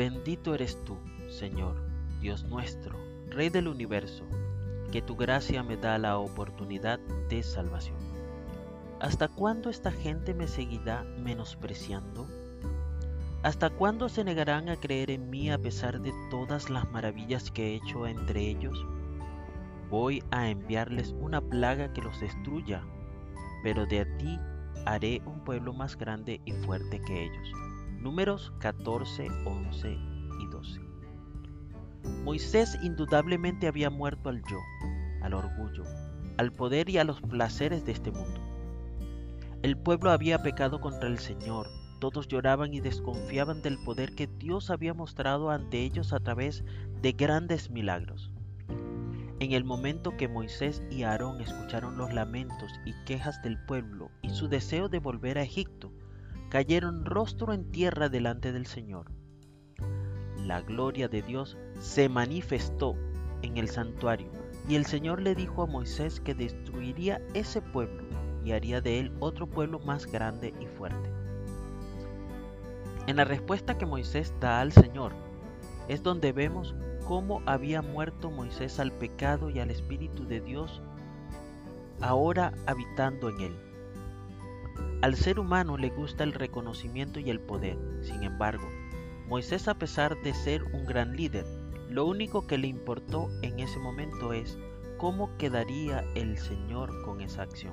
Bendito eres tú, Señor, Dios nuestro, Rey del universo, que tu gracia me da la oportunidad de salvación. ¿Hasta cuándo esta gente me seguirá menospreciando? ¿Hasta cuándo se negarán a creer en mí a pesar de todas las maravillas que he hecho entre ellos? Voy a enviarles una plaga que los destruya, pero de ti haré un pueblo más grande y fuerte que ellos. Números 14, 11 y 12. Moisés indudablemente había muerto al yo, al orgullo, al poder y a los placeres de este mundo. El pueblo había pecado contra el Señor, todos lloraban y desconfiaban del poder que Dios había mostrado ante ellos a través de grandes milagros. En el momento que Moisés y Aarón escucharon los lamentos y quejas del pueblo y su deseo de volver a Egipto, cayeron rostro en tierra delante del Señor. La gloria de Dios se manifestó en el santuario y el Señor le dijo a Moisés que destruiría ese pueblo y haría de él otro pueblo más grande y fuerte. En la respuesta que Moisés da al Señor es donde vemos cómo había muerto Moisés al pecado y al Espíritu de Dios ahora habitando en él. Al ser humano le gusta el reconocimiento y el poder, sin embargo, Moisés a pesar de ser un gran líder, lo único que le importó en ese momento es cómo quedaría el Señor con esa acción.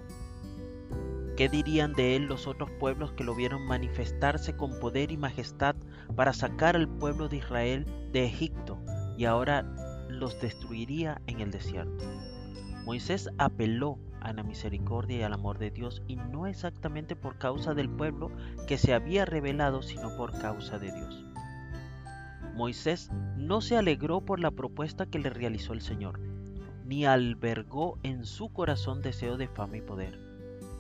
¿Qué dirían de él los otros pueblos que lo vieron manifestarse con poder y majestad para sacar al pueblo de Israel de Egipto y ahora los destruiría en el desierto? Moisés apeló a la misericordia y al amor de Dios y no exactamente por causa del pueblo que se había revelado, sino por causa de Dios. Moisés no se alegró por la propuesta que le realizó el Señor, ni albergó en su corazón deseo de fama y poder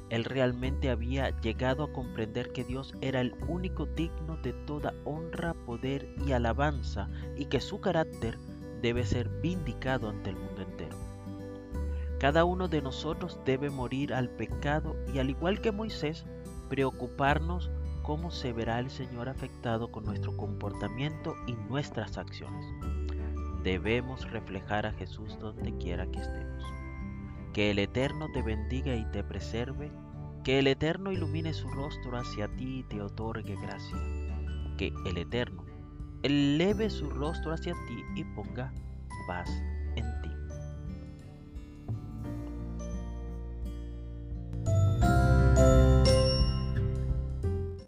él realmente había llegado a comprender que Dios era el único digno de toda honra, poder y alabanza y que su carácter debe ser vindicado ante el mundo entero. Cada uno de nosotros debe morir al pecado y al igual que Moisés, preocuparnos cómo se verá el Señor afectado con nuestro comportamiento y nuestras acciones. Debemos reflejar a Jesús donde quiera que estemos. Que el Eterno te bendiga y te preserve, que el Eterno ilumine su rostro hacia ti y te otorgue gracia. Que el Eterno eleve su rostro hacia ti y ponga paz